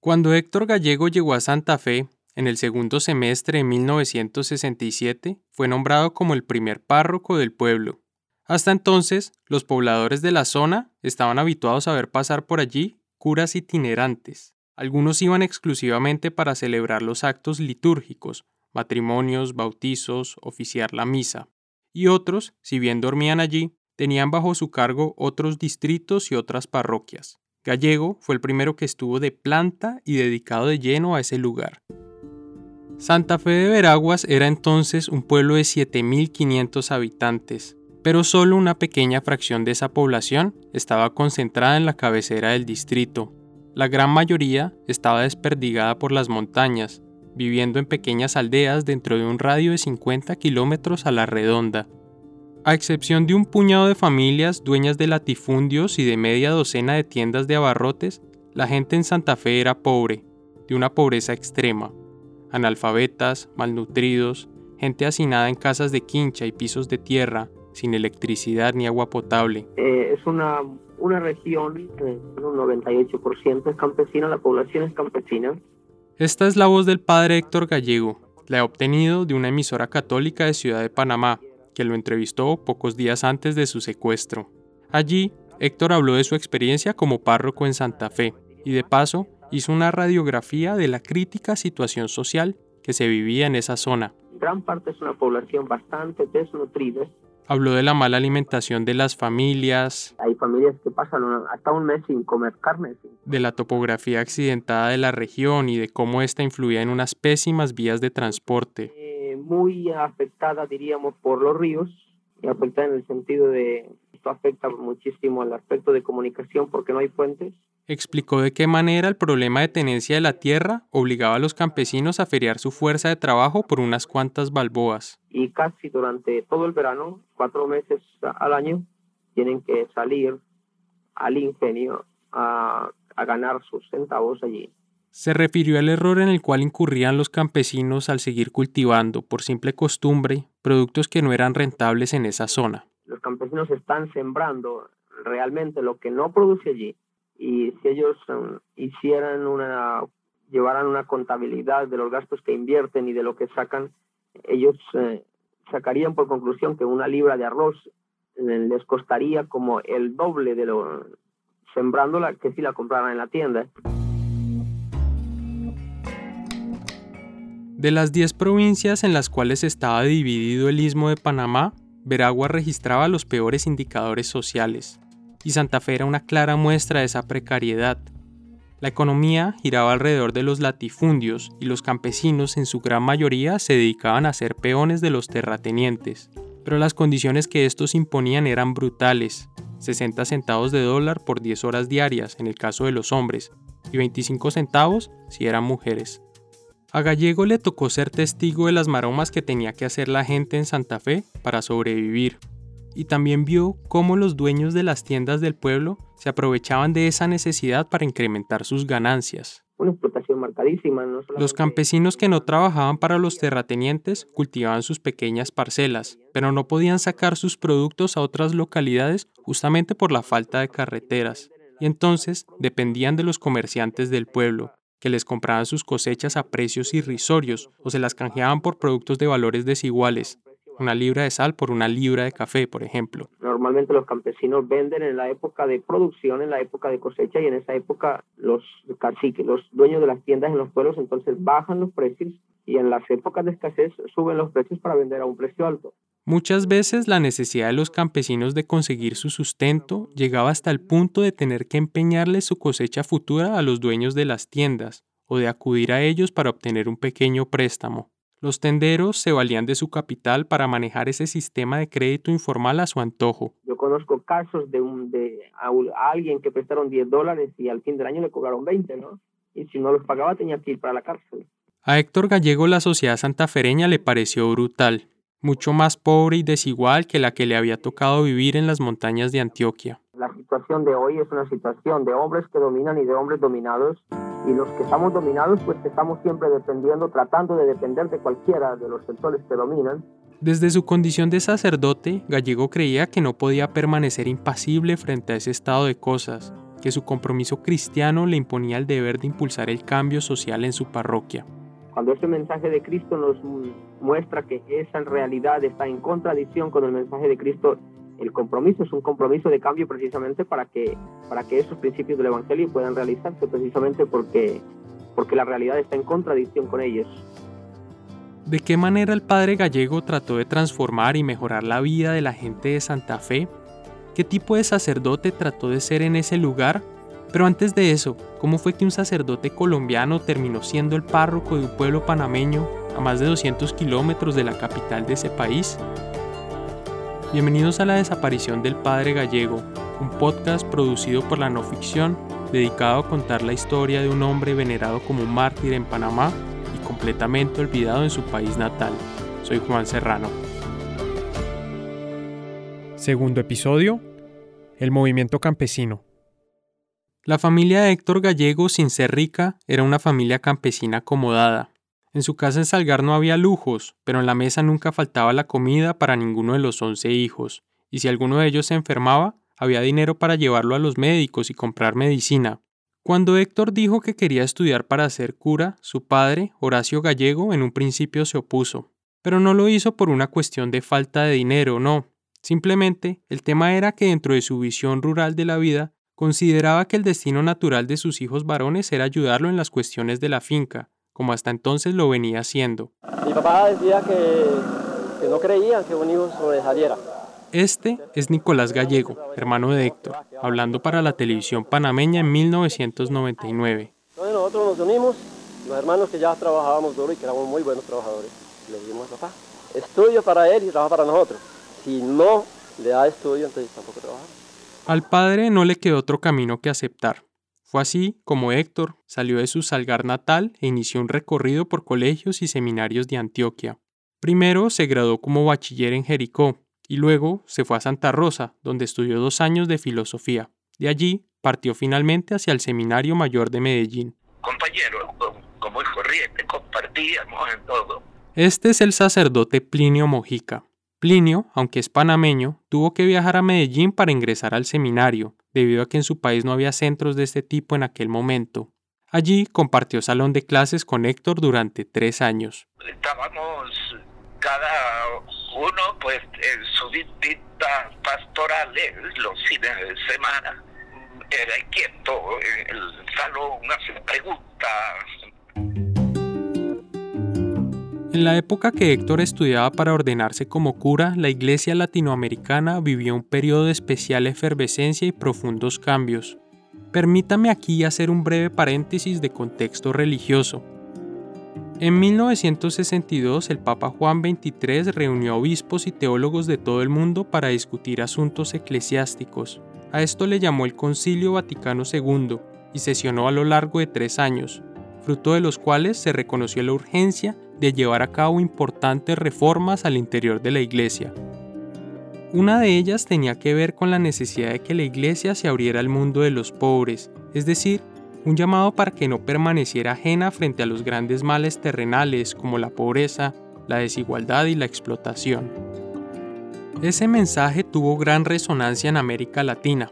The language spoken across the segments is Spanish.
Cuando Héctor Gallego llegó a Santa Fe, en el segundo semestre de 1967, fue nombrado como el primer párroco del pueblo. Hasta entonces, los pobladores de la zona estaban habituados a ver pasar por allí curas itinerantes. Algunos iban exclusivamente para celebrar los actos litúrgicos, matrimonios, bautizos, oficiar la misa. Y otros, si bien dormían allí, tenían bajo su cargo otros distritos y otras parroquias. Gallego fue el primero que estuvo de planta y dedicado de lleno a ese lugar. Santa Fe de Veraguas era entonces un pueblo de 7.500 habitantes, pero solo una pequeña fracción de esa población estaba concentrada en la cabecera del distrito. La gran mayoría estaba desperdigada por las montañas, viviendo en pequeñas aldeas dentro de un radio de 50 kilómetros a la redonda. A excepción de un puñado de familias dueñas de latifundios y de media docena de tiendas de abarrotes, la gente en Santa Fe era pobre, de una pobreza extrema. Analfabetas, malnutridos, gente hacinada en casas de quincha y pisos de tierra, sin electricidad ni agua potable. Eh, es una, una región, eh, un 98% es campesina, la población es campesina. Esta es la voz del padre Héctor Gallego. La he obtenido de una emisora católica de Ciudad de Panamá, que lo entrevistó pocos días antes de su secuestro. Allí, Héctor habló de su experiencia como párroco en Santa Fe y de paso hizo una radiografía de la crítica situación social que se vivía en esa zona. Gran parte es una población bastante desnutrida. Habló de la mala alimentación de las familias. Hay familias que pasan hasta un mes sin comer carne. De la topografía accidentada de la región y de cómo esta influía en unas pésimas vías de transporte muy afectada, diríamos, por los ríos, y afectada en el sentido de esto afecta muchísimo al aspecto de comunicación porque no hay puentes. Explicó de qué manera el problema de tenencia de la tierra obligaba a los campesinos a feriar su fuerza de trabajo por unas cuantas balboas. Y casi durante todo el verano, cuatro meses al año, tienen que salir al ingenio a, a ganar sus centavos allí. Se refirió al error en el cual incurrían los campesinos al seguir cultivando, por simple costumbre, productos que no eran rentables en esa zona. Los campesinos están sembrando realmente lo que no produce allí y si ellos um, hicieran una llevaran una contabilidad de los gastos que invierten y de lo que sacan, ellos eh, sacarían por conclusión que una libra de arroz eh, les costaría como el doble de lo sembrándola que si la compraran en la tienda. De las 10 provincias en las cuales estaba dividido el istmo de Panamá, Veragua registraba los peores indicadores sociales, y Santa Fe era una clara muestra de esa precariedad. La economía giraba alrededor de los latifundios y los campesinos en su gran mayoría se dedicaban a ser peones de los terratenientes, pero las condiciones que estos imponían eran brutales, 60 centavos de dólar por 10 horas diarias en el caso de los hombres, y 25 centavos si eran mujeres. A Gallego le tocó ser testigo de las maromas que tenía que hacer la gente en Santa Fe para sobrevivir, y también vio cómo los dueños de las tiendas del pueblo se aprovechaban de esa necesidad para incrementar sus ganancias. Una explotación marcadísima. Los campesinos que no trabajaban para los terratenientes cultivaban sus pequeñas parcelas, pero no podían sacar sus productos a otras localidades justamente por la falta de carreteras, y entonces dependían de los comerciantes del pueblo, que les compraban sus cosechas a precios irrisorios o se las canjeaban por productos de valores desiguales. una libra de sal por una libra de café, por ejemplo. Normalmente los campesinos venden en la época de producción, en la época de cosecha y en esa época los caciques, los dueños de las tiendas en los pueblos entonces bajan los precios y en las épocas de escasez suben los precios para vender a un precio alto. Muchas veces la necesidad de los campesinos de conseguir su sustento llegaba hasta el punto de tener que empeñarle su cosecha futura a los dueños de las tiendas o de acudir a ellos para obtener un pequeño préstamo. Los tenderos se valían de su capital para manejar ese sistema de crédito informal a su antojo. Yo conozco casos de, un, de alguien que prestaron 10 dólares y al fin del año le cobraron 20, ¿no? Y si no los pagaba tenía que ir para la cárcel. A Héctor Gallego la sociedad santafereña le pareció brutal, mucho más pobre y desigual que la que le había tocado vivir en las montañas de Antioquia. La situación de hoy es una situación de hombres que dominan y de hombres dominados y los que estamos dominados pues estamos siempre dependiendo, tratando de depender de cualquiera de los sectores que dominan. Desde su condición de sacerdote, Gallego creía que no podía permanecer impasible frente a ese estado de cosas, que su compromiso cristiano le imponía el deber de impulsar el cambio social en su parroquia. Cuando ese mensaje de Cristo nos muestra que esa realidad está en contradicción con el mensaje de Cristo, el compromiso es un compromiso de cambio precisamente para que, para que esos principios del Evangelio puedan realizarse, precisamente porque, porque la realidad está en contradicción con ellos. ¿De qué manera el padre gallego trató de transformar y mejorar la vida de la gente de Santa Fe? ¿Qué tipo de sacerdote trató de ser en ese lugar? Pero antes de eso, ¿cómo fue que un sacerdote colombiano terminó siendo el párroco de un pueblo panameño a más de 200 kilómetros de la capital de ese país? Bienvenidos a La desaparición del Padre Gallego, un podcast producido por la no ficción dedicado a contar la historia de un hombre venerado como un mártir en Panamá y completamente olvidado en su país natal. Soy Juan Serrano. Segundo episodio, el movimiento campesino. La familia de Héctor Gallego, sin ser rica, era una familia campesina acomodada, en su casa en Salgar no había lujos, pero en la mesa nunca faltaba la comida para ninguno de los once hijos, y si alguno de ellos se enfermaba, había dinero para llevarlo a los médicos y comprar medicina. Cuando Héctor dijo que quería estudiar para ser cura, su padre, Horacio Gallego, en un principio se opuso. Pero no lo hizo por una cuestión de falta de dinero, no. Simplemente el tema era que dentro de su visión rural de la vida, consideraba que el destino natural de sus hijos varones era ayudarlo en las cuestiones de la finca, como hasta entonces lo venía haciendo. Mi papá decía que, no creían que un hijo sobresaliera. Este es Nicolás Gallego, hermano de Héctor, hablando para la televisión panameña en 1999. Entonces nosotros nos unimos, los hermanos que ya trabajábamos duro y que éramos muy buenos trabajadores, le dijimos a papá, estudio para él y trabaja para nosotros. Si no le da estudio, entonces tampoco trabaja. Al padre no le quedó otro camino que aceptar. Fue así como Héctor salió de su Salgar natal e inició un recorrido por colegios y seminarios de Antioquia. Primero se graduó como bachiller en Jericó y luego se fue a Santa Rosa, donde estudió dos años de filosofía. De allí partió finalmente hacia el Seminario Mayor de Medellín. Compañero, como el corriente, compartíamos en todo. Este es el sacerdote Plinio Mojica. Plinio, aunque es panameño, tuvo que viajar a Medellín para ingresar al seminario, debido a que en su país no había centros de este tipo en aquel momento. Allí compartió salón de clases con Héctor durante tres años. Estábamos cada uno pues en su visitas pastorales los fines de semana. Era quieto el salón, hace preguntas, en la época que Héctor estudiaba para ordenarse como cura, la iglesia latinoamericana vivió un periodo de especial efervescencia y profundos cambios. Permítame aquí hacer un breve paréntesis de contexto religioso. En 1962 el Papa Juan XXIII reunió obispos y teólogos de todo el mundo para discutir asuntos eclesiásticos. A esto le llamó el Concilio Vaticano II y sesionó a lo largo de tres años, fruto de los cuales se reconoció la urgencia de llevar a cabo importantes reformas al interior de la iglesia. Una de ellas tenía que ver con la necesidad de que la iglesia se abriera al mundo de los pobres, es decir, un llamado para que no permaneciera ajena frente a los grandes males terrenales como la pobreza, la desigualdad y la explotación. Ese mensaje tuvo gran resonancia en América Latina.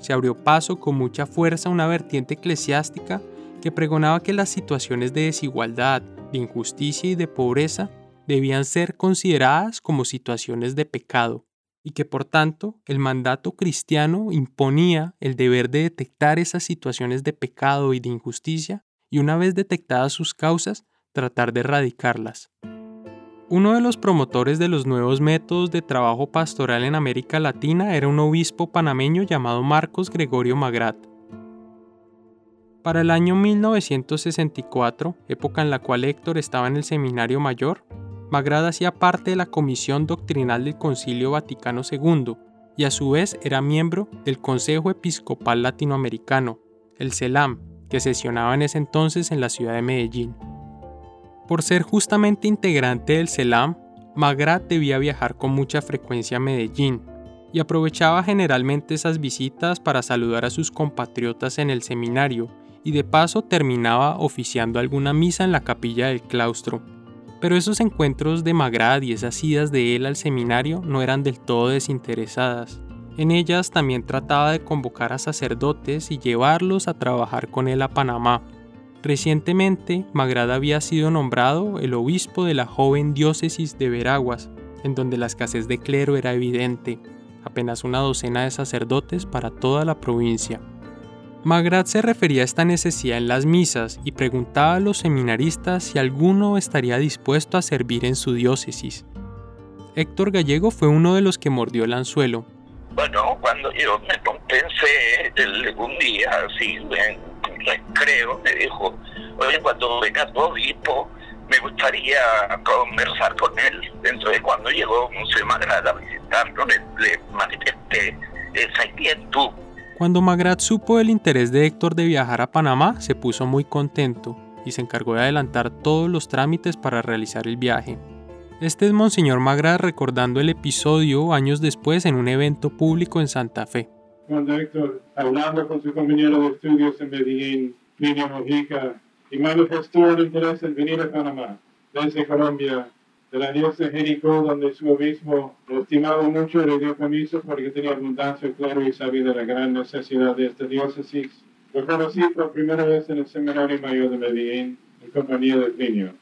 Se abrió paso con mucha fuerza una vertiente eclesiástica que pregonaba que las situaciones de desigualdad, de injusticia y de pobreza debían ser consideradas como situaciones de pecado y que por tanto el mandato cristiano imponía el deber de detectar esas situaciones de pecado y de injusticia y una vez detectadas sus causas, tratar de erradicarlas. Uno de los promotores de los nuevos métodos de trabajo pastoral en América Latina era un obispo panameño llamado Marcos Gregorio Magrat. Para el año 1964, época en la cual Héctor estaba en el Seminario Mayor, Magrat hacía parte de la Comisión Doctrinal del Concilio Vaticano II y a su vez era miembro del Consejo Episcopal Latinoamericano, el CELAM, que sesionaba en ese entonces en la ciudad de Medellín. Por ser justamente integrante del CELAM, Magrat debía viajar con mucha frecuencia a Medellín y aprovechaba generalmente esas visitas para saludar a sus compatriotas en el seminario y de paso terminaba oficiando alguna misa en la capilla del claustro. Pero esos encuentros de Magrat y esas idas de él al seminario no eran del todo desinteresadas. En ellas también trataba de convocar a sacerdotes y llevarlos a trabajar con él a Panamá, Recientemente, Magrad había sido nombrado el obispo de la joven diócesis de Veraguas, en donde la escasez de clero era evidente, apenas una docena de sacerdotes para toda la provincia. Magrad se refería a esta necesidad en las misas y preguntaba a los seminaristas si alguno estaría dispuesto a servir en su diócesis. Héctor Gallego fue uno de los que mordió el anzuelo. Bueno, cuando yo me compensé un día, así, recreo, me dijo, oye, cuando venga tu obispo, me gustaría conversar con él. Entonces, cuando llegó Monseñor Magrat a visitarlo, le, le manifesté esa inquietud. Cuando Magrat supo el interés de Héctor de viajar a Panamá, se puso muy contento y se encargó de adelantar todos los trámites para realizar el viaje. Este es Monseñor Magrat recordando el episodio años después en un evento público en Santa Fe cuando Héctor, hablando con su compañero de estudios en Medellín, Niño Mojica, y manifestó el interés en venir a Panamá, desde Colombia, de la diosa Jericó, donde su obispo lo estimaba mucho y le dio permiso porque tenía abundancia, claro, y sabía de la gran necesidad de esta diócesis. Lo conocí por primera vez en el Seminario Mayor de Medellín, en compañía de Niño.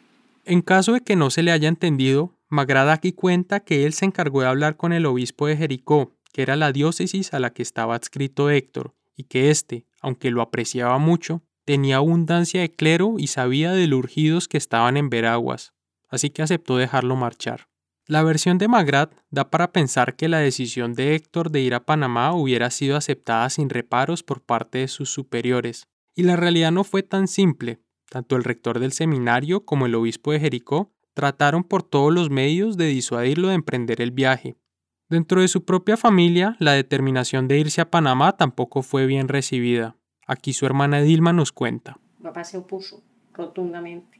En caso de que no se le haya entendido, Magrada aquí cuenta que él se encargó de hablar con el obispo de Jericó, que era la diócesis a la que estaba adscrito Héctor, y que éste, aunque lo apreciaba mucho, tenía abundancia de clero y sabía de los urgidos que estaban en Veraguas, así que aceptó dejarlo marchar. La versión de Magrat da para pensar que la decisión de Héctor de ir a Panamá hubiera sido aceptada sin reparos por parte de sus superiores, y la realidad no fue tan simple. Tanto el rector del seminario como el obispo de Jericó trataron por todos los medios de disuadirlo de emprender el viaje, Dentro de su propia familia, la determinación de irse a Panamá tampoco fue bien recibida. Aquí su hermana Dilma nos cuenta. papá se opuso rotundamente.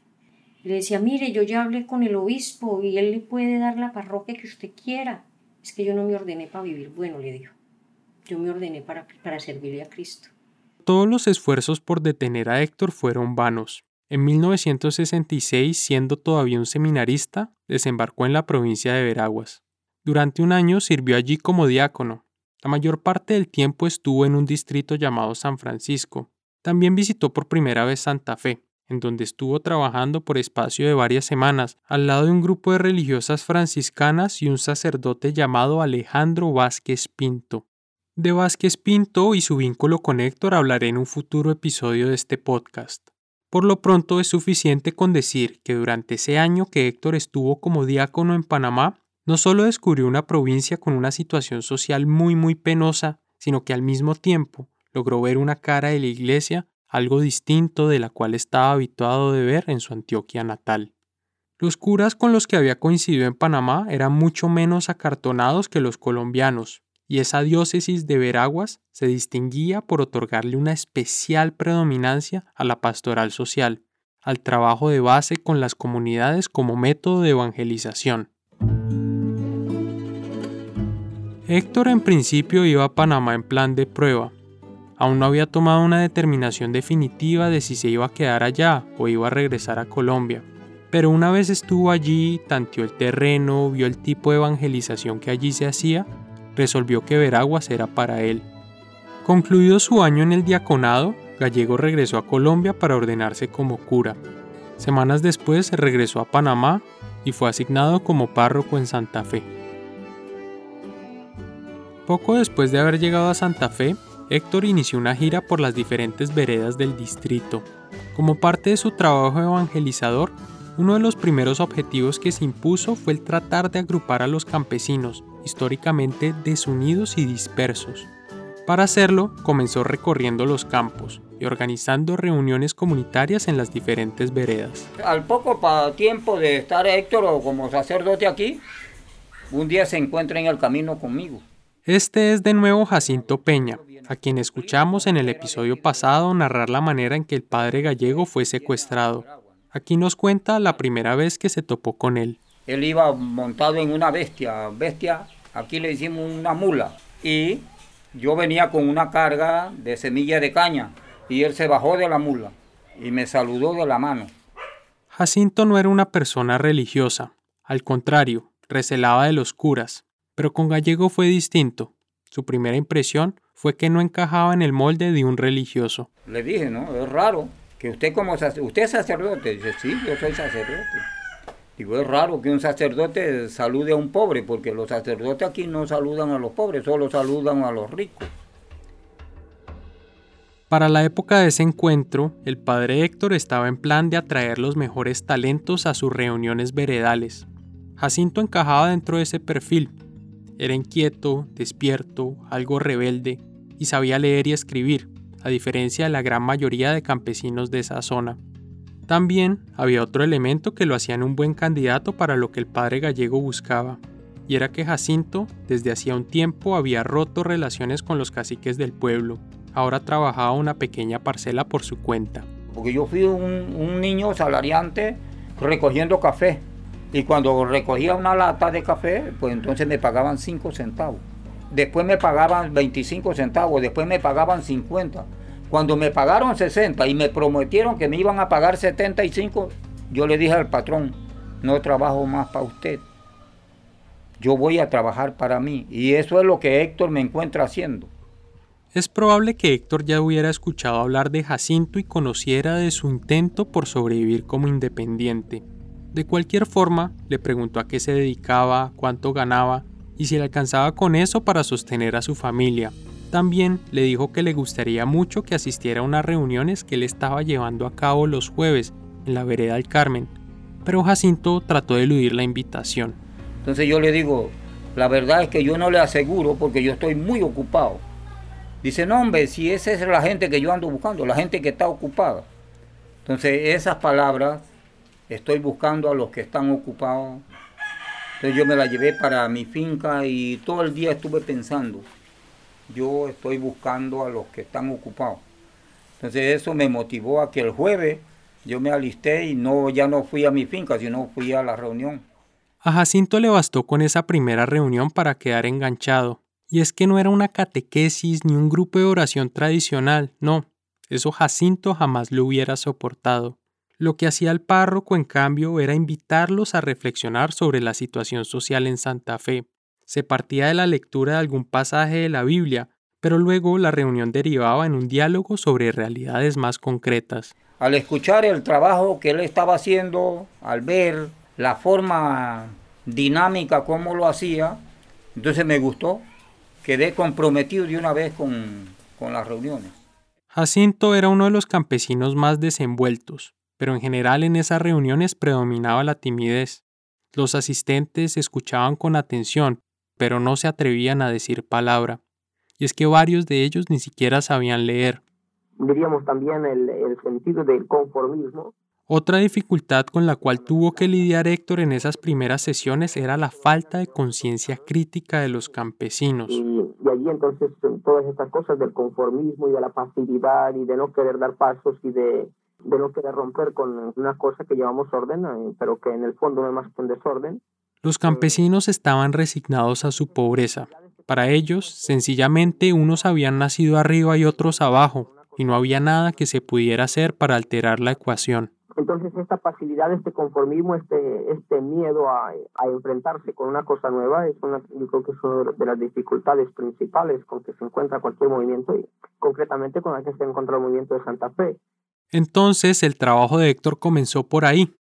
Le decía, mire, yo ya hablé con el obispo y él le puede dar la parroquia que usted quiera. Es que yo no me ordené para vivir bueno, le dijo. Yo me ordené para, para servirle a Cristo. Todos los esfuerzos por detener a Héctor fueron vanos. En 1966, siendo todavía un seminarista, desembarcó en la provincia de Veraguas. Durante un año sirvió allí como diácono. La mayor parte del tiempo estuvo en un distrito llamado San Francisco. También visitó por primera vez Santa Fe, en donde estuvo trabajando por espacio de varias semanas, al lado de un grupo de religiosas franciscanas y un sacerdote llamado Alejandro Vázquez Pinto. De Vázquez Pinto y su vínculo con Héctor hablaré en un futuro episodio de este podcast. Por lo pronto es suficiente con decir que durante ese año que Héctor estuvo como diácono en Panamá, no solo descubrió una provincia con una situación social muy muy penosa, sino que al mismo tiempo logró ver una cara de la iglesia algo distinto de la cual estaba habituado de ver en su Antioquia natal. Los curas con los que había coincidido en Panamá eran mucho menos acartonados que los colombianos, y esa diócesis de Veraguas se distinguía por otorgarle una especial predominancia a la pastoral social, al trabajo de base con las comunidades como método de evangelización. Héctor en principio iba a Panamá en plan de prueba. Aún no había tomado una determinación definitiva de si se iba a quedar allá o iba a regresar a Colombia. Pero una vez estuvo allí, tanteó el terreno, vio el tipo de evangelización que allí se hacía, resolvió que Veraguas era para él. Concluido su año en el diaconado, Gallego regresó a Colombia para ordenarse como cura. Semanas después regresó a Panamá y fue asignado como párroco en Santa Fe. Poco después de haber llegado a Santa Fe, Héctor inició una gira por las diferentes veredas del distrito. Como parte de su trabajo evangelizador, uno de los primeros objetivos que se impuso fue el tratar de agrupar a los campesinos, históricamente desunidos y dispersos. Para hacerlo, comenzó recorriendo los campos y organizando reuniones comunitarias en las diferentes veredas. Al poco tiempo de estar Héctor como sacerdote aquí, un día se encuentra en el camino conmigo. Este es de nuevo Jacinto Peña, a quien escuchamos en el episodio pasado narrar la manera en que el padre gallego fue secuestrado. Aquí nos cuenta la primera vez que se topó con él. Él iba montado en una bestia, bestia, aquí le hicimos una mula, y yo venía con una carga de semilla de caña y él se bajó de la mula y me saludó de la mano. Jacinto no era una persona religiosa, al contrario, recelaba de los curas, pero con Gallego fue distinto. Su primera impresión fue que no encajaba en el molde de un religioso. Le dije, no, es raro que usted como usted es sacerdote. Dice, sí, yo soy sacerdote. Digo, es raro que un sacerdote salude a un pobre, porque los sacerdotes aquí no saludan a los pobres, solo saludan a los ricos. Para la época de ese encuentro, el padre Héctor estaba en plan de atraer los mejores talentos a sus reuniones veredales. Jacinto encajaba dentro de ese perfil. Era inquieto, despierto, algo rebelde y sabía leer y escribir, a diferencia de la gran mayoría de campesinos de esa zona. También había otro elemento que lo hacían un buen candidato para lo que el padre gallego buscaba, y era que Jacinto desde hacía un tiempo había roto relaciones con los caciques del pueblo. Ahora trabajaba una pequeña parcela por su cuenta. Porque yo fui un, niño salariante recogiendo café. Y cuando recogía una lata de café, pues entonces me pagaban 5 centavos. Después me pagaban 25 centavos, después me pagaban 50. Cuando me pagaron 60 y me prometieron que me iban a pagar 75, yo le dije al patrón, no trabajo más para usted. Yo voy a trabajar para mí. Y eso es lo que Héctor me encuentra haciendo. Es probable que Héctor ya hubiera escuchado hablar de Jacinto y conociera de su intento por sobrevivir como independiente. De cualquier forma, le preguntó a qué se dedicaba, cuánto ganaba y si le alcanzaba con eso para sostener a su familia. También le dijo que le gustaría mucho que asistiera a unas reuniones que él estaba llevando a cabo los jueves en la vereda del Carmen, pero Jacinto trató de eludir la invitación. Entonces yo le digo, la verdad es que yo no le aseguro porque yo estoy muy ocupado. Dice, no hombre, si esa es la gente que yo ando buscando, la gente que está ocupada. Entonces esas palabras, estoy buscando a los que están ocupados. Entonces yo me la llevé para mi finca y todo el día estuve pensando yo estoy buscando a los que están ocupados. Entonces eso me motivó a que el jueves yo me alisté y no ya no fui a mi finca, sino fui a la reunión. A Jacinto le bastó con esa primera reunión para quedar enganchado. Y es que no era una catequesis ni un grupo de oración tradicional, no. Eso Jacinto jamás lo hubiera soportado. Lo que hacía el párroco, en cambio, era invitarlos a reflexionar sobre la situación social en Santa Fe, se partía de la lectura de algún pasaje de la Biblia, pero luego la reunión derivaba en un diálogo sobre realidades más concretas. Al escuchar el trabajo que él estaba haciendo, al ver la forma dinámica como lo hacía, entonces me gustó, quedé comprometido de una vez con, con las reuniones. Jacinto era uno de los campesinos más desenvueltos, pero en general en esas reuniones predominaba la timidez. Los asistentes escuchaban con atención, pero no se atrevían a decir palabra. Y es que varios de ellos ni siquiera sabían leer. Diríamos también el, sentido del conformismo. Otra dificultad con la cual tuvo que lidiar Héctor en esas primeras sesiones era la falta de conciencia crítica de los campesinos. Y, y, allí entonces todas estas cosas del conformismo y de la pasividad y de no querer dar pasos y de, de no querer romper con una cosa que llevamos orden, eh, pero que en el fondo no es más que un desorden, los campesinos estaban resignados a su pobreza. Para ellos, sencillamente, unos habían nacido arriba y otros abajo, y no había nada que se pudiera hacer para alterar la ecuación. Entonces esta pasividad, este conformismo, este, este miedo a, enfrentarse con una cosa nueva, es una, yo creo que es una de las dificultades principales con que se encuentra cualquier movimiento y concretamente con la que se encuentra el movimiento de Santa Fe. Entonces el trabajo de Héctor comenzó por ahí,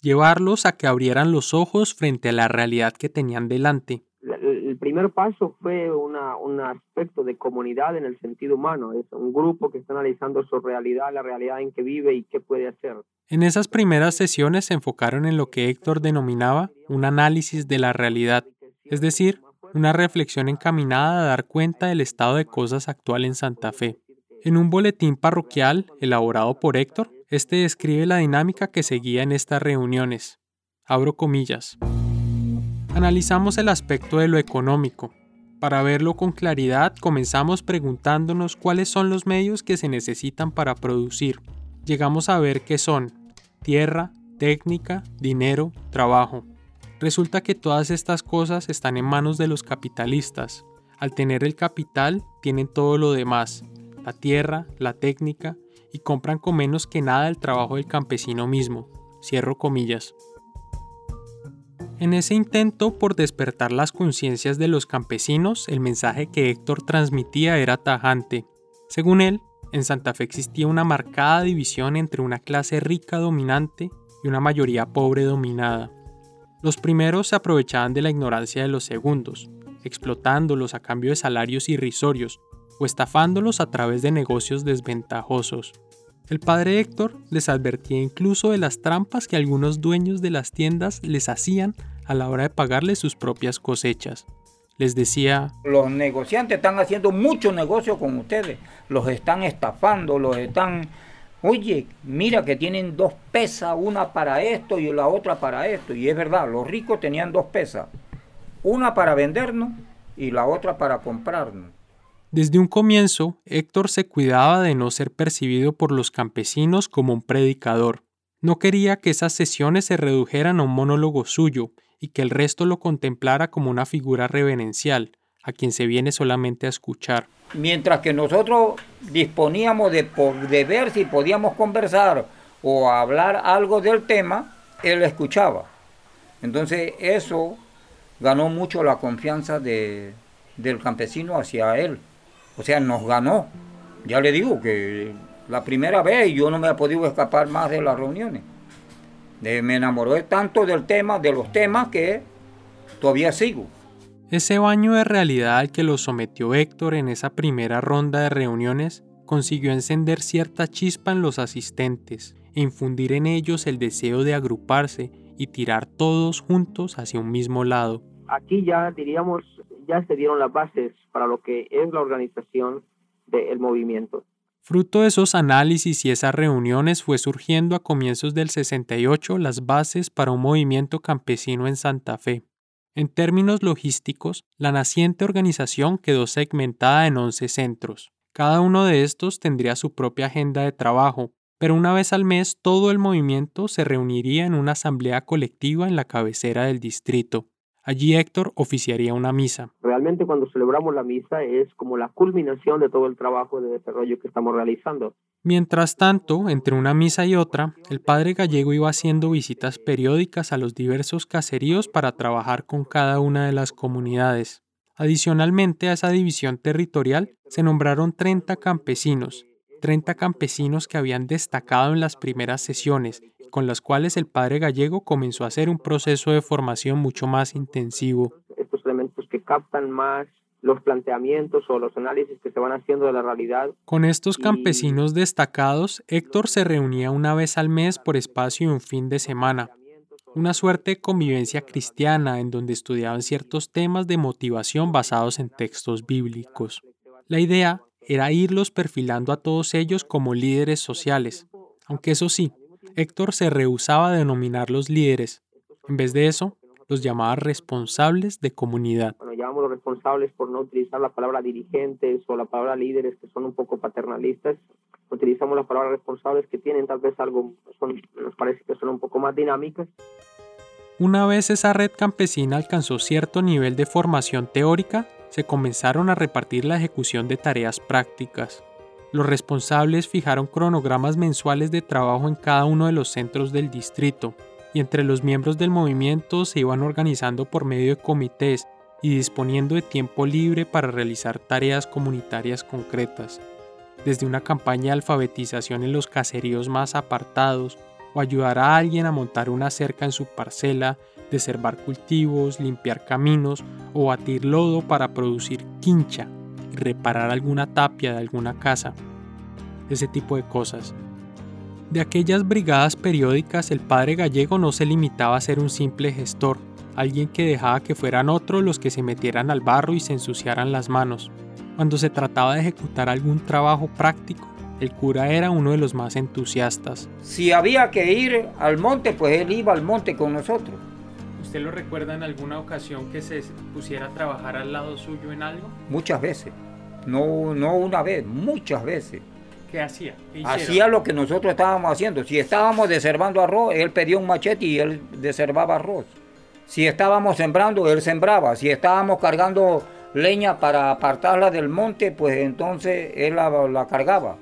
llevarlos a que abrieran los ojos frente a la realidad que tenían delante. El primer paso fue una, un aspecto de comunidad en el sentido humano, es un grupo que está analizando su realidad, la realidad en que vive y qué puede hacer. En esas primeras sesiones se enfocaron en lo que Héctor denominaba un análisis de la realidad, es decir, una reflexión encaminada a dar cuenta del estado de cosas actual en Santa Fe. En un boletín parroquial elaborado por Héctor, este describe la dinámica que seguía en estas reuniones. Abro comillas. Analizamos el aspecto de lo económico. Para verlo con claridad, comenzamos preguntándonos cuáles son los medios que se necesitan para producir. Llegamos a ver qué son tierra, técnica, dinero, trabajo. Resulta que todas estas cosas están en manos de los capitalistas. Al tener el capital, tienen todo lo demás, la tierra, la técnica, y compran con menos que nada el trabajo del campesino mismo. Cierro comillas. En ese intento por despertar las conciencias de los campesinos, el mensaje que Héctor transmitía era tajante. Según él, en Santa Fe existía una marcada división entre una clase rica dominante y una mayoría pobre dominada. Los primeros se aprovechaban de la ignorancia de los segundos, explotándolos a cambio de salarios irrisorios estafándolos a través de negocios desventajosos. El padre Héctor les advertía incluso de las trampas que algunos dueños de las tiendas les hacían a la hora de pagarles sus propias cosechas. Les decía, los negociantes están haciendo mucho negocio con ustedes, los están estafando, los están Oye, mira que tienen dos pesas, una para esto y la otra para esto. Y es verdad, los ricos tenían dos pesas, una para vendernos y la otra para comprarnos. Desde un comienzo, Héctor se cuidaba de no ser percibido por los campesinos como un predicador. No quería que esas sesiones se redujeran a un monólogo suyo y que el resto lo contemplara como una figura reverencial, a quien se viene solamente a escuchar mientras que nosotros disponíamos de, ver si podíamos conversar o hablar algo del tema, él escuchaba. Entonces eso ganó mucho la confianza de, del campesino hacia él. O sea, nos ganó. Ya le digo que la primera vez yo no me he podido escapar más de las reuniones. me enamoré tanto del tema, de los temas, que todavía sigo. Ese baño de realidad al que lo sometió Héctor en esa primera ronda de reuniones consiguió encender cierta chispa en los asistentes e infundir en ellos el deseo de agruparse y tirar todos juntos hacia un mismo lado. Aquí ya diríamos, ya se dieron las bases para lo que es la organización del movimiento. Fruto de esos análisis y esas reuniones fue surgiendo a comienzos del 68 las bases para un movimiento campesino en Santa Fe. En términos logísticos, la naciente organización quedó segmentada en 11 centros. Cada uno de estos tendría su propia agenda de trabajo, pero una vez al mes todo el movimiento se reuniría en una asamblea colectiva en la cabecera del distrito. Allí Héctor oficiaría una misa. Realmente cuando celebramos la misa es como la culminación de todo el trabajo de desarrollo que estamos realizando. Mientras tanto, entre una misa y otra, el padre gallego iba haciendo visitas periódicas a los diversos caseríos para trabajar con cada una de las comunidades. Adicionalmente a esa división territorial, se nombraron 30 campesinos, 30 campesinos que habían destacado en las primeras sesiones, con las cuales el padre gallego comenzó a hacer un proceso de formación mucho más intensivo. Estos elementos que captan más los planteamientos o los análisis que se van haciendo de la realidad. Con estos campesinos destacados, Héctor se reunía una vez al mes por espacio y un fin de semana. Una suerte de convivencia cristiana en donde estudiaban ciertos temas de motivación basados en textos bíblicos. La idea era irlos perfilando a todos ellos como líderes sociales, aunque eso sí, Héctor se rehusaba a denominarlos líderes. En vez de eso, los llamaba responsables de comunidad. Bueno, llamamos los responsables por no utilizar la palabra dirigentes o la palabra líderes que son un poco paternalistas. Utilizamos las palabras responsables que tienen tal vez algo, nos parece que son un poco más dinámicas. Una vez esa red campesina alcanzó cierto nivel de formación teórica, se comenzaron a repartir la ejecución de tareas prácticas. Los responsables fijaron cronogramas mensuales de trabajo en cada uno de los centros del distrito, y entre los miembros del movimiento se iban organizando por medio de comités y disponiendo de tiempo libre para realizar tareas comunitarias concretas, desde una campaña de alfabetización en los caseríos más apartados, o ayudar a alguien a montar una cerca en su parcela, deservar cultivos, limpiar caminos o batir lodo para producir quincha y reparar alguna tapia de alguna casa. Ese tipo de cosas. De aquellas brigadas periódicas el padre gallego no se limitaba a ser un simple gestor, alguien que dejaba que fueran otros los que se metieran al barro y se ensuciaran las manos. Cuando se trataba de ejecutar algún trabajo práctico, el cura era uno de los más entusiastas. Si había que ir al monte, pues él iba al monte con nosotros. ¿Usted lo recuerda en alguna ocasión que se pusiera a trabajar al lado suyo en algo? Muchas veces. No, no una vez, muchas veces. ¿Qué hacía? hacía lo que nosotros estábamos haciendo. Si estábamos deservando arroz, él pedía un machete y él deservaba arroz. Si estábamos sembrando, él sembraba. Si estábamos cargando leña para apartarla del monte, pues entonces él la, cargaba.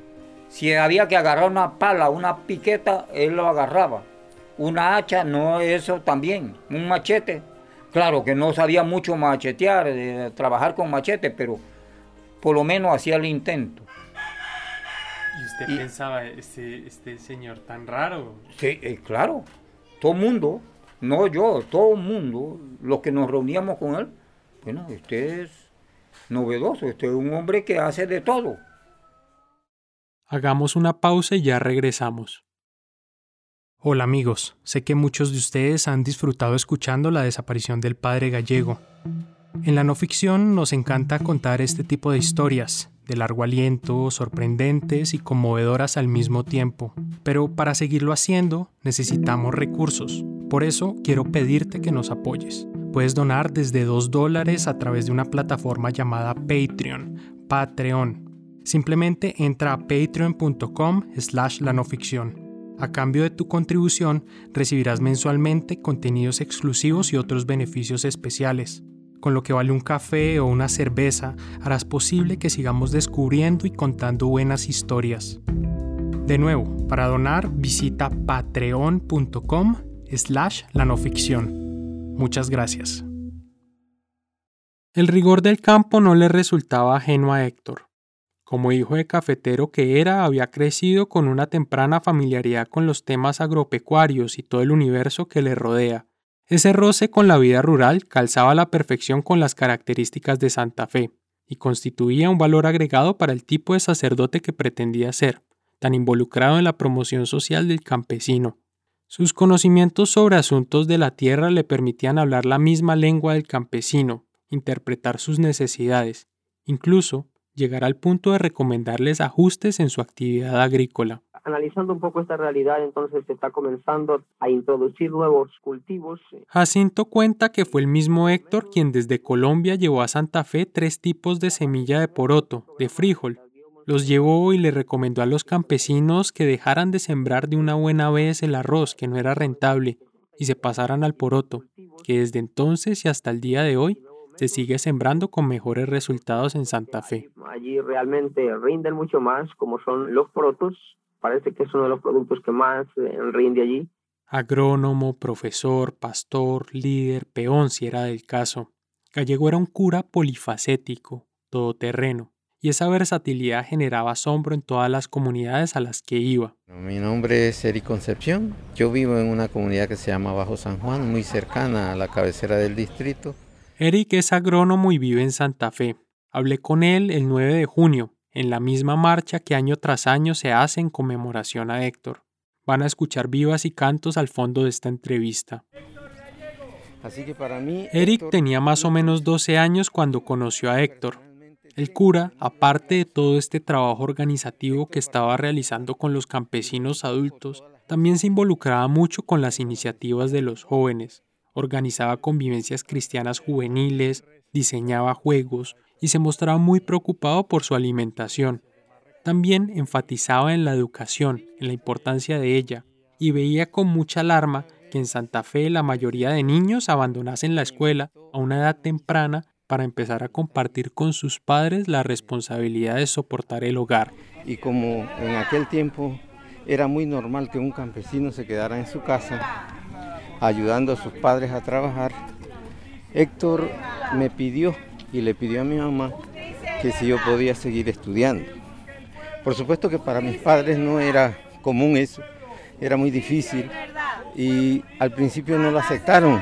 Si había que agarrar una pala, una piqueta, él lo agarraba. Una hacha, no eso también. Un machete. Claro que no sabía mucho machetear, eh, trabajar con machete, pero por lo menos hacía el intento. ¿Y usted pensaba, este, este señor tan raro? Sí, eh, claro. Todo el mundo no yo, todo el mundo, los que nos reuníamos con él, bueno, este es novedoso, este es un hombre que hace de todo. Hagamos una pausa y ya regresamos. Hola amigos, sé que muchos de ustedes han disfrutado escuchando la desaparición del padre gallego. En la no ficción nos encanta contar este tipo de historias, de largo aliento, sorprendentes y conmovedoras al mismo tiempo. Pero para seguirlo haciendo necesitamos recursos. Por eso quiero pedirte que nos apoyes. Puedes donar desde 2 dólares a través de una plataforma llamada Patreon, Patreon. Simplemente entra a patreon.com slash la no ficción. A cambio de tu contribución recibirás mensualmente contenidos exclusivos y otros beneficios especiales con lo que vale un café o una cerveza, harás posible que sigamos descubriendo y contando buenas historias. De nuevo, para donar visita patreon.com slash la no ficción. Muchas gracias. El rigor del campo no le resultaba ajeno a Héctor. Como hijo de cafetero que era, había crecido con una temprana familiaridad con los temas agropecuarios y todo el universo que le rodea, ese roce con la vida rural calzaba la perfección con las características de Santa Fe y constituía un valor agregado para el tipo de sacerdote que pretendía ser, tan involucrado en la promoción social del campesino. Sus conocimientos sobre asuntos de la tierra le permitían hablar la misma lengua del campesino, interpretar sus necesidades, incluso llegar al punto de recomendarles ajustes en su actividad agrícola analizando un poco esta realidad, entonces se está comenzando a introducir nuevos cultivos. Jacinto cuenta que fue el mismo Héctor quien desde Colombia llevó a Santa Fe tres tipos de semilla de poroto, de frijol. Los llevó y le recomendó a los campesinos que dejaran de sembrar de una buena vez el arroz, que no era rentable, y se pasaran al poroto, que desde entonces y hasta el día de hoy se sigue sembrando con mejores resultados en Santa Fe. Allí realmente rinden mucho más, como son los porotos, parece que es uno de los productos que más eh, rinde allí. Agrónomo, profesor, pastor, líder, peón si era del caso. Gallego era un cura polifacético, todoterreno, y esa versatilidad generaba asombro en todas las comunidades a las que iba. Mi nombre es Eric Concepción, yo vivo en una comunidad que se llama Bajo San Juan, muy cercana a la cabecera del distrito. Eric es agrónomo y vive en Santa Fe. Hablé con él el 9 de junio, en la misma marcha que año tras año se hace en conmemoración a Héctor. Van a escuchar vivas y cantos al fondo de esta entrevista. Así que para mí, Eric tenía más o menos 12 años cuando conoció a Héctor. El cura, aparte de todo este trabajo organizativo que estaba realizando con los campesinos adultos, también se involucraba mucho con las iniciativas de los jóvenes. Organizaba convivencias cristianas juveniles, diseñaba juegos y se mostraba muy preocupado por su alimentación. También enfatizaba en la educación, en la importancia de ella, y veía con mucha alarma que en Santa Fe la mayoría de niños abandonasen la escuela a una edad temprana para empezar a compartir con sus padres la responsabilidad de soportar el hogar. Y como en aquel tiempo era muy normal que un campesino se quedara en su casa ayudando a sus padres a trabajar, Héctor me pidió y le pidió a mi mamá que si yo podía seguir estudiando. Por supuesto que para mis padres no era común eso. era muy difícil y al principio no lo aceptaron.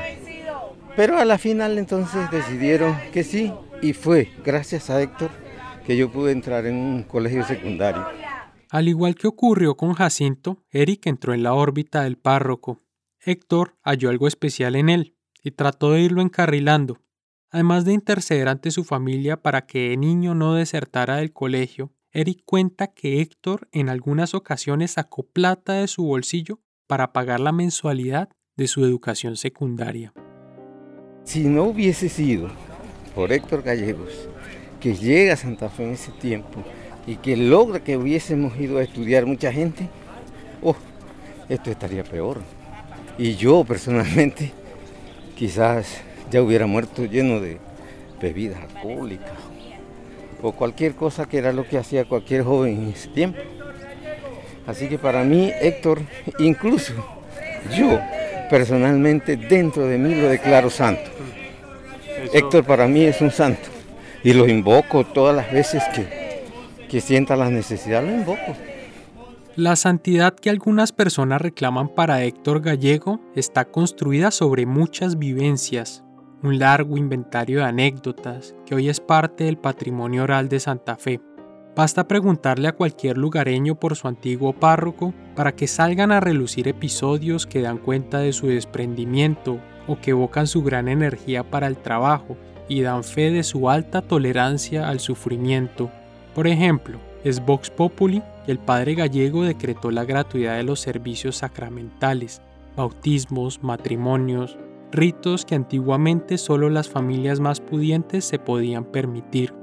Pero a la final entonces decidieron que sí y fue gracias a Héctor que yo pude entrar en un colegio secundario. Al igual que ocurrió con Jacinto, Eric entró en la órbita del párroco. Héctor halló algo especial en él y trató de irlo encarrilando. Además de interceder ante su familia para que el niño no desertara del colegio, Eric cuenta que Héctor en algunas ocasiones sacó plata de su bolsillo para pagar la mensualidad de su educación secundaria. Si no hubiese sido por Héctor Gallegos, que llega a Santa Fe en ese tiempo y que logra que hubiésemos ido a estudiar mucha gente, oh, esto estaría peor. Y yo personalmente quizás ya hubiera muerto lleno de bebidas alcohólicas o cualquier cosa que era lo que hacía cualquier joven en ese tiempo. Así que para mí, Héctor, incluso yo personalmente dentro de mí lo declaro santo. Héctor para mí es un santo y lo invoco todas las veces que, que sienta la necesidad, lo invoco. La santidad que algunas personas reclaman para Héctor Gallego está construida sobre muchas vivencias, un largo inventario de anécdotas que hoy es parte del patrimonio oral de Santa Fe. Basta preguntarle a cualquier lugareño por su antiguo párroco para que salgan a relucir episodios que dan cuenta de su desprendimiento o que evocan su gran energía para el trabajo y dan fe de su alta tolerancia al sufrimiento. Por ejemplo, es Vox Populi el padre gallego decretó la gratuidad de los servicios sacramentales, bautismos, matrimonios, ritos que antiguamente solo las familias más pudientes se podían permitir.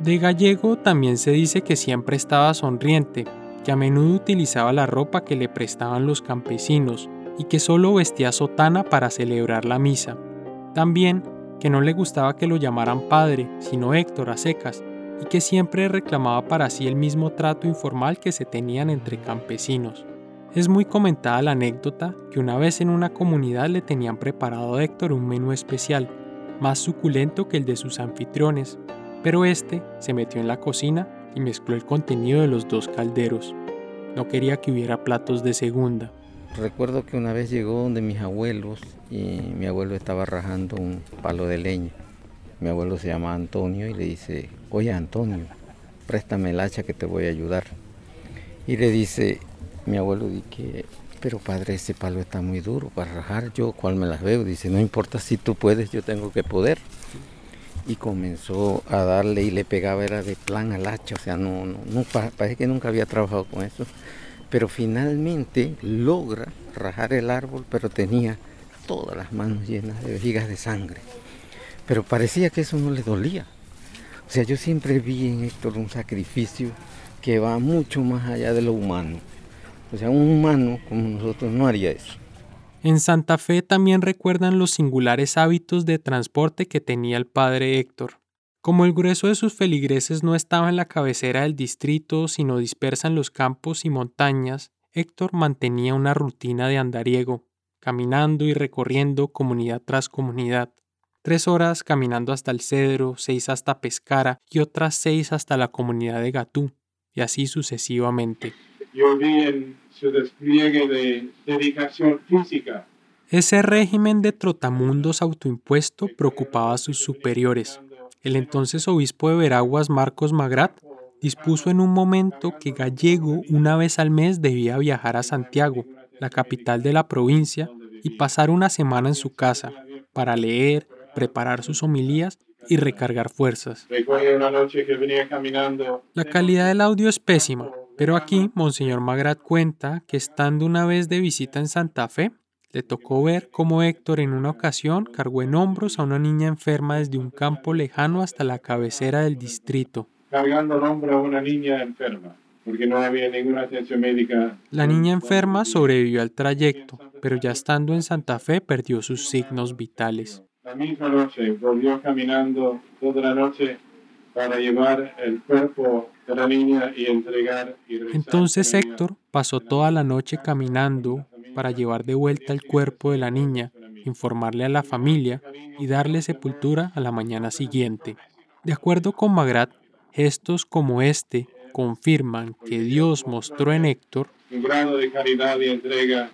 De Gallego también se dice que siempre estaba sonriente, que a menudo utilizaba la ropa que le prestaban los campesinos y que solo vestía sotana para celebrar la misa. También que no le gustaba que lo llamaran padre, sino Héctor a secas, y que siempre reclamaba para sí el mismo trato informal que se tenían entre campesinos. Es muy comentada la anécdota que una vez en una comunidad le tenían preparado a Héctor un menú especial, más suculento que el de sus anfitriones, pero este se metió en la cocina y mezcló el contenido de los dos calderos. No quería que hubiera platos de segunda. Recuerdo que una vez llegó donde mis abuelos y mi abuelo estaba rajando un palo de leña. Mi abuelo se llama Antonio y le dice, oye Antonio, préstame el hacha que te voy a ayudar. Y le dice, mi abuelo dice, pero padre, ese palo está muy duro para rajar, yo cuál me las veo. Dice, no importa si tú puedes, yo tengo que poder. Y comenzó a darle y le pegaba, era de plan al hacha, o sea, no, no, parece que nunca había trabajado con eso. Pero finalmente logra rajar el árbol, pero tenía todas las manos llenas de vejigas de sangre. Pero parecía que eso no le dolía. O sea, yo siempre vi en Héctor un sacrificio que va mucho más allá de lo humano. O sea, un humano como nosotros no haría eso. En Santa Fe también recuerdan los singulares hábitos de transporte que tenía el padre Héctor. Como el grueso de sus feligreses no estaba en la cabecera del distrito, sino dispersa en los campos y montañas, Héctor mantenía una rutina de andariego, caminando y recorriendo comunidad tras comunidad. Tres horas caminando hasta el Cedro, seis hasta Pescara y otras seis hasta la comunidad de Gatú, y así sucesivamente yo vi en su despliegue de dedicación física. Ese régimen de trotamundos autoimpuesto preocupaba a sus superiores. El entonces obispo de Veraguas, Marcos Magrat, dispuso en un momento que Gallego una vez al mes debía viajar a Santiago, la capital de la provincia, y pasar una semana en su casa para leer, preparar sus homilías y recargar fuerzas. La calidad del audio es pésima, pero aquí, Monseñor Magrat cuenta que estando una vez de visita en Santa Fe, le tocó ver cómo Héctor en una ocasión cargó en hombros a una niña enferma desde un campo lejano hasta la cabecera del distrito. Cargando el hombro a una niña enferma, porque no había ninguna atención médica. La niña enferma sobrevivió al trayecto, pero ya estando en Santa Fe perdió sus signos vitales. La misma noche volvió caminando toda la noche para llevar el cuerpo de la niña y entregar. Entonces Héctor pasó toda la noche caminando para llevar de vuelta el cuerpo de la niña, informarle a la familia y darle sepultura a la mañana siguiente. De acuerdo con Magrat, gestos como este confirman que Dios mostró en Héctor un grado de calidad y entrega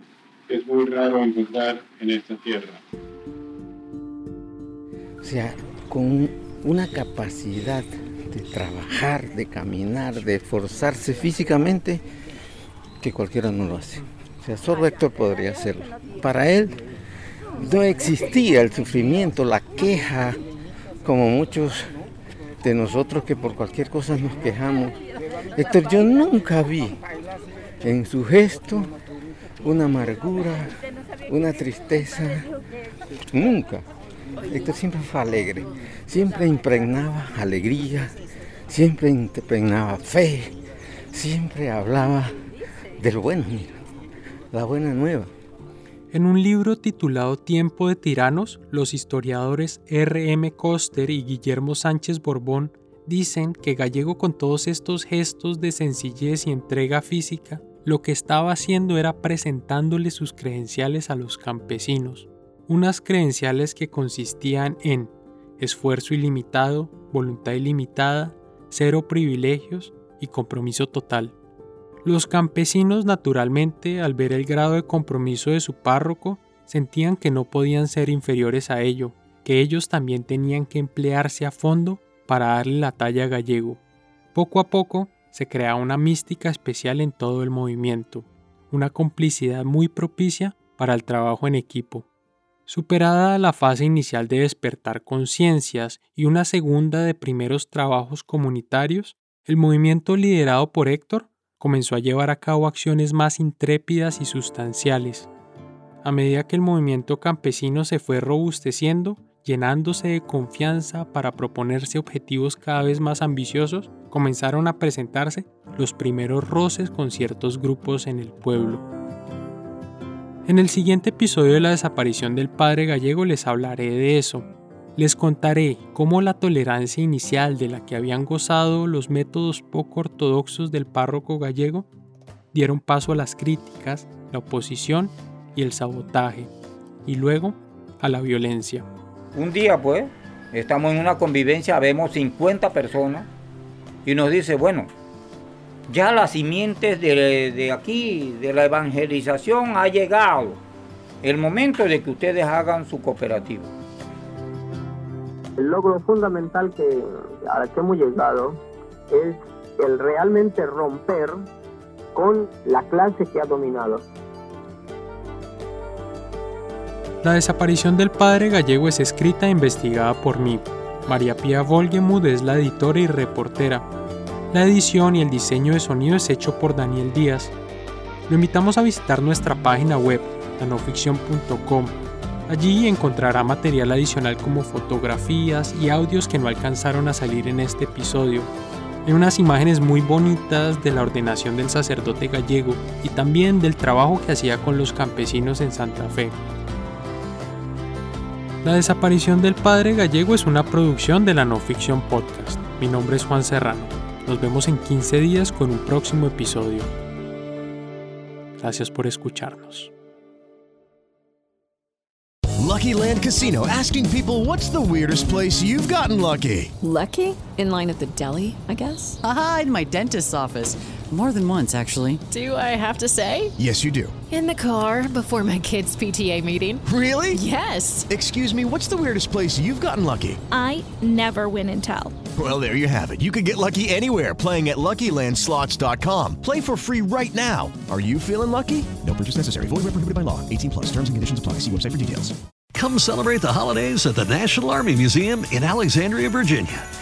que es muy raro encontrar en esta tierra. O sea, con una capacidad de trabajar, de caminar, de esforzarse físicamente, que cualquiera no lo hace. O sea, solo Héctor podría hacerlo. Para él no existía el sufrimiento, la queja, como muchos de nosotros que por cualquier cosa nos quejamos. Héctor, yo nunca vi en su gesto una amargura, una tristeza, nunca. Héctor siempre fue alegre, siempre impregnaba alegría, siempre impregnaba fe, siempre hablaba de lo bueno, la buena nueva. En un libro titulado Tiempo de Tiranos, los historiadores R. M. Coster y Guillermo Sánchez Borbón dicen que Gallego con todos estos gestos de sencillez y entrega física, lo que estaba haciendo era presentándole sus credenciales a los campesinos, unas credenciales que consistían en esfuerzo ilimitado, voluntad ilimitada, cero privilegios y compromiso total. Los campesinos, naturalmente, al ver el grado de compromiso de su párroco, sentían que no podían ser inferiores a ello, que ellos también tenían que emplearse a fondo para darle la talla a gallego. Poco a poco se crea una mística especial en todo el movimiento, una complicidad muy propicia para el trabajo en equipo. Superada la fase inicial de despertar conciencias y una segunda de primeros trabajos comunitarios, el movimiento liderado por Héctor comenzó a llevar a cabo acciones más intrépidas y sustanciales. A medida que el movimiento campesino se fue robusteciendo, llenándose de confianza para proponerse objetivos cada vez más ambiciosos, comenzaron a presentarse los primeros roces con ciertos grupos en el pueblo. En el siguiente episodio de la desaparición del padre gallego les hablaré de eso, les contaré cómo la tolerancia inicial de la que habían gozado los métodos poco ortodoxos del párroco gallego dieron paso a las críticas, la oposición y el sabotaje, y luego a la violencia. Un día pues, estamos en una convivencia, vemos 50 personas y nos dice, bueno, ya las simientes de, de aquí, de la evangelización, ha llegado. El momento de que ustedes hagan su cooperativa. El logro fundamental que, al que hemos llegado es el realmente romper con la clase que ha dominado. La desaparición del padre gallego es escrita e investigada por mí. María Pía Volgemud es la editora y reportera. La edición y el diseño de sonido es hecho por Daniel Díaz. Lo invitamos a visitar nuestra página web, nanoficción.com Allí encontrará material adicional como fotografías y audios que no alcanzaron a salir en este episodio. Hay unas imágenes muy bonitas de la ordenación del sacerdote gallego y también del trabajo que hacía con los campesinos en Santa Fe. La desaparición del padre gallego es una producción de la No Fiction Podcast. Mi nombre es Juan Serrano. Nos vemos en 15 días con un próximo episodio. Gracias por escucharnos. Lucky Land Casino asking people what's the weirdest place you've gotten lucky? Lucky? In line at the deli, I guess? Aha, in my dentist's office. More than once, actually. Do I have to say? Yes, you do. In the car before my kids' PTA meeting. Really? Yes. Excuse me, what's the weirdest place you've gotten lucky? I never win and tell. Well, there you have it. You can get lucky anywhere playing at LuckyLandSlots.com. Play for free right now. Are you feeling lucky? No purchase necessary. Void where prohibited by law. 18 plus. Terms and conditions apply. See website for details. Come celebrate the holidays at the National Army Museum in Alexandria, Virginia.